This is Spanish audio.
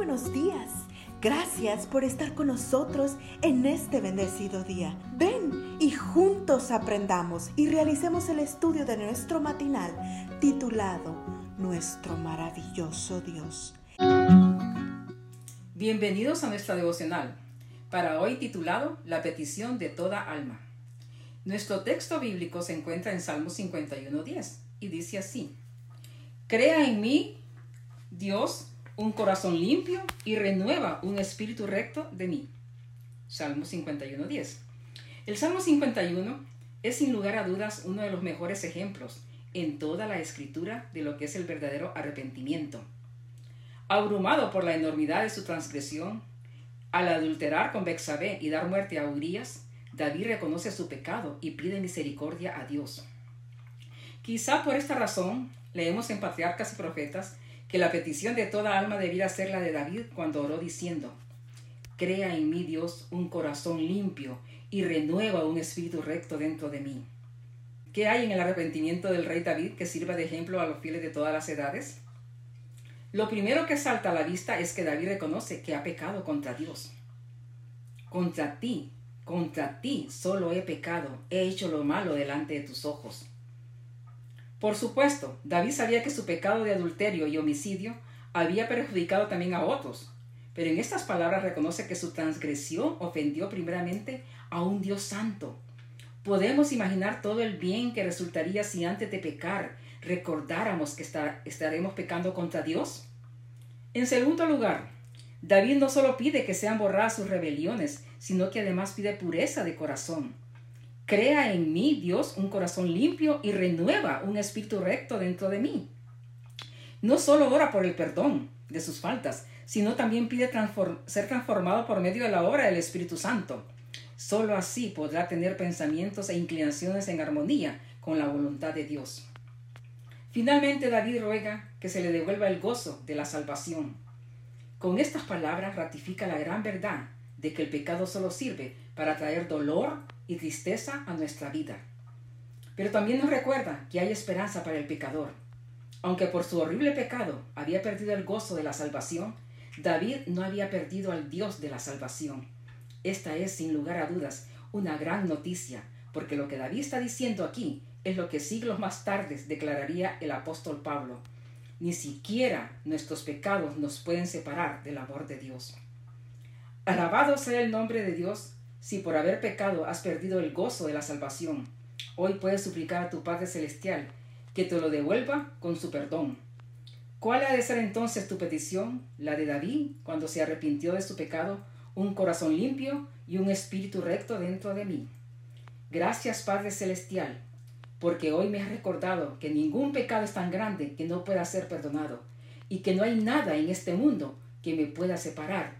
buenos días. Gracias por estar con nosotros en este bendecido día. Ven y juntos aprendamos y realicemos el estudio de nuestro matinal titulado Nuestro maravilloso Dios. Bienvenidos a nuestra devocional, para hoy titulado La petición de toda alma. Nuestro texto bíblico se encuentra en Salmo 51.10 y dice así, Crea en mí, Dios, un corazón limpio y renueva un espíritu recto de mí. Salmo 51.10. El Salmo 51 es sin lugar a dudas uno de los mejores ejemplos en toda la escritura de lo que es el verdadero arrepentimiento. Abrumado por la enormidad de su transgresión, al adulterar con Bexabé y dar muerte a Urias, David reconoce su pecado y pide misericordia a Dios. Quizá por esta razón leemos en Patriarcas y Profetas que la petición de toda alma debiera ser la de David cuando oró diciendo, Crea en mí Dios un corazón limpio y renueva un espíritu recto dentro de mí. ¿Qué hay en el arrepentimiento del rey David que sirva de ejemplo a los fieles de todas las edades? Lo primero que salta a la vista es que David reconoce que ha pecado contra Dios. Contra ti, contra ti solo he pecado, he hecho lo malo delante de tus ojos. Por supuesto, David sabía que su pecado de adulterio y homicidio había perjudicado también a otros, pero en estas palabras reconoce que su transgresión ofendió primeramente a un Dios santo. Podemos imaginar todo el bien que resultaría si antes de pecar recordáramos que estaremos pecando contra Dios. En segundo lugar, David no solo pide que sean borradas sus rebeliones, sino que además pide pureza de corazón. Crea en mí, Dios, un corazón limpio y renueva un espíritu recto dentro de mí. No solo ora por el perdón de sus faltas, sino también pide ser transformado por medio de la obra del Espíritu Santo. Solo así podrá tener pensamientos e inclinaciones en armonía con la voluntad de Dios. Finalmente David ruega que se le devuelva el gozo de la salvación. Con estas palabras ratifica la gran verdad de que el pecado solo sirve para traer dolor y tristeza a nuestra vida. Pero también nos recuerda que hay esperanza para el pecador. Aunque por su horrible pecado había perdido el gozo de la salvación, David no había perdido al Dios de la salvación. Esta es, sin lugar a dudas, una gran noticia, porque lo que David está diciendo aquí es lo que siglos más tarde declararía el apóstol Pablo. Ni siquiera nuestros pecados nos pueden separar del amor de Dios. Alabado sea el nombre de Dios si por haber pecado has perdido el gozo de la salvación, hoy puedes suplicar a tu Padre Celestial que te lo devuelva con su perdón. ¿Cuál ha de ser entonces tu petición? La de David, cuando se arrepintió de su pecado, un corazón limpio y un espíritu recto dentro de mí. Gracias Padre Celestial, porque hoy me has recordado que ningún pecado es tan grande que no pueda ser perdonado, y que no hay nada en este mundo que me pueda separar